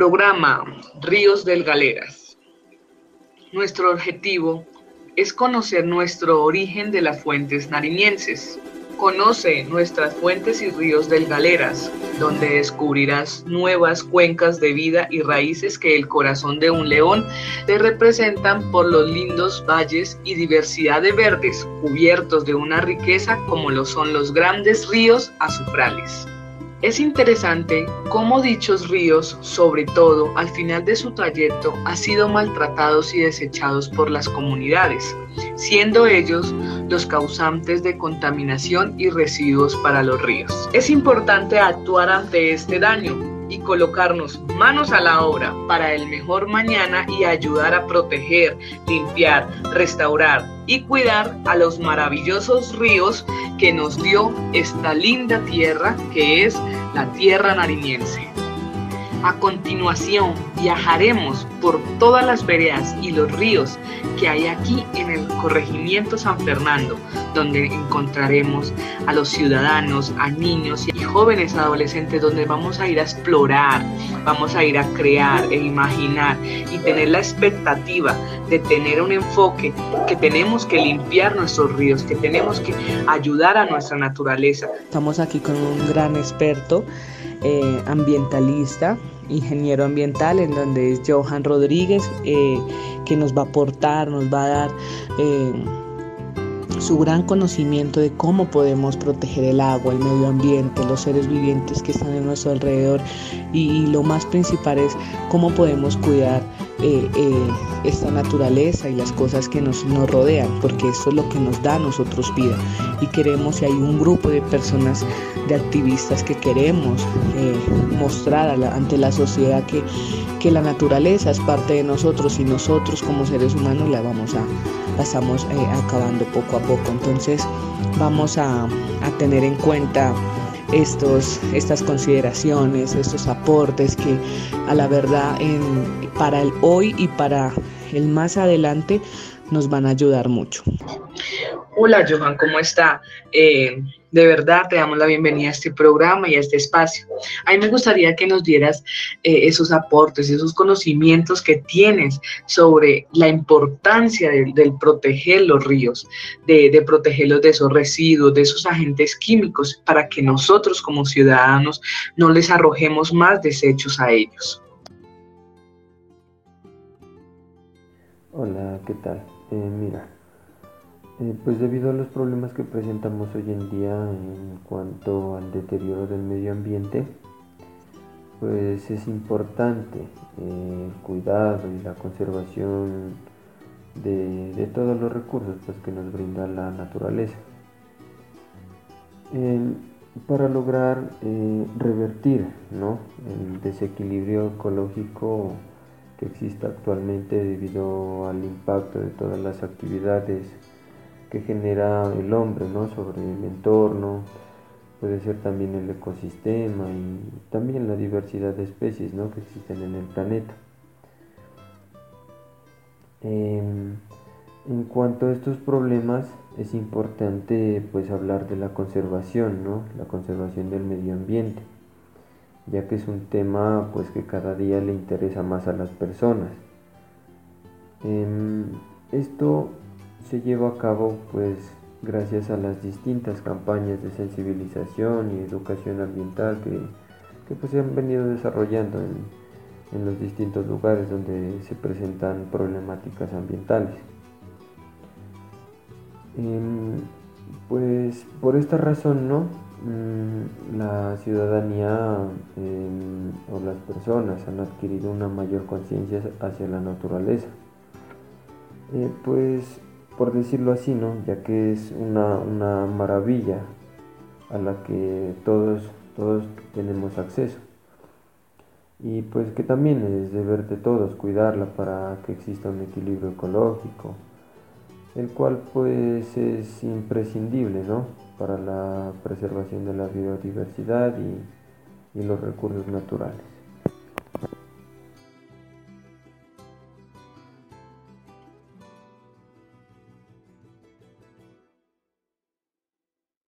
Programa Ríos del Galeras. Nuestro objetivo es conocer nuestro origen de las fuentes nariñenses. Conoce nuestras fuentes y ríos del Galeras, donde descubrirás nuevas cuencas de vida y raíces que el corazón de un león te representan por los lindos valles y diversidad de verdes cubiertos de una riqueza como lo son los grandes ríos azufrales. Es interesante cómo dichos ríos, sobre todo al final de su trayecto, han sido maltratados y desechados por las comunidades, siendo ellos los causantes de contaminación y residuos para los ríos. Es importante actuar ante este daño y colocarnos manos a la obra para el mejor mañana y ayudar a proteger, limpiar, restaurar y cuidar a los maravillosos ríos que nos dio esta linda tierra que es la tierra nariñense. A continuación viajaremos por todas las veredas y los ríos que hay aquí en el corregimiento San Fernando, donde encontraremos a los ciudadanos, a niños y jóvenes adolescentes, donde vamos a ir a explorar, vamos a ir a crear e imaginar y tener la expectativa de tener un enfoque que tenemos que limpiar nuestros ríos, que tenemos que ayudar a nuestra naturaleza. Estamos aquí con un gran experto eh, ambientalista, ingeniero ambiental, en donde es Johan Rodríguez, eh, que nos va a aportar, nos va a dar eh, su gran conocimiento de cómo podemos proteger el agua, el medio ambiente, los seres vivientes que están en nuestro alrededor. Y lo más principal es cómo podemos cuidar eh, eh, esta naturaleza y las cosas que nos, nos rodean, porque eso es lo que nos da a nosotros vida. Y queremos, y hay un grupo de personas, de activistas que queremos eh, mostrar ante la sociedad que, que la naturaleza es parte de nosotros y nosotros como seres humanos la vamos a, la estamos acabando poco a poco. Entonces vamos a, a tener en cuenta estos, estas consideraciones, estos aportes que a la verdad para el hoy y para el más adelante nos van a ayudar mucho. Hola Johan, ¿cómo está? Eh, de verdad te damos la bienvenida a este programa y a este espacio. A mí me gustaría que nos dieras eh, esos aportes, esos conocimientos que tienes sobre la importancia del proteger los ríos, de, de, protegerlos de esos residuos, de esos agentes químicos, para que nosotros como ciudadanos no les arrojemos más desechos a ellos. Hola, ¿qué tal? Eh, mira, eh, pues debido a los problemas que presentamos hoy en día en cuanto al deterioro del medio ambiente, pues es importante eh, el cuidado y la conservación de, todos los recursos pues, que nos brinda la naturaleza. para lograr eh, revertir el desequilibrio ecológico que existe actualmente debido al impacto de todas las actividades que genera el hombre ¿no? sobre el entorno, puede ser también el ecosistema y también la diversidad de especies ¿no? que existen en el planeta. Em, en cuanto a estos problemas, es importante pues hablar de la conservación, ¿no? la conservación del medio ambiente, ya que es un tema pues que cada día le interesa más a las personas. Em, esto se lleva a cabo pues gracias a las distintas campañas de sensibilización y educación ambiental que, pues, se han venido desarrollando en, los distintos lugares donde se presentan problemáticas ambientales. Em, pues por esta razón, ¿no? Mm, la ciudadanía em, o las personas han adquirido una mayor conciencia hacia la naturaleza. Eh, pues por decirlo así, ¿no? ya que es una, maravilla a la que todos, todos tenemos acceso. Y pues que también es deber de todos cuidarla para que exista un equilibrio ecológico, el cual pues es imprescindible ¿no? para la preservación de la biodiversidad y, y los recursos naturales.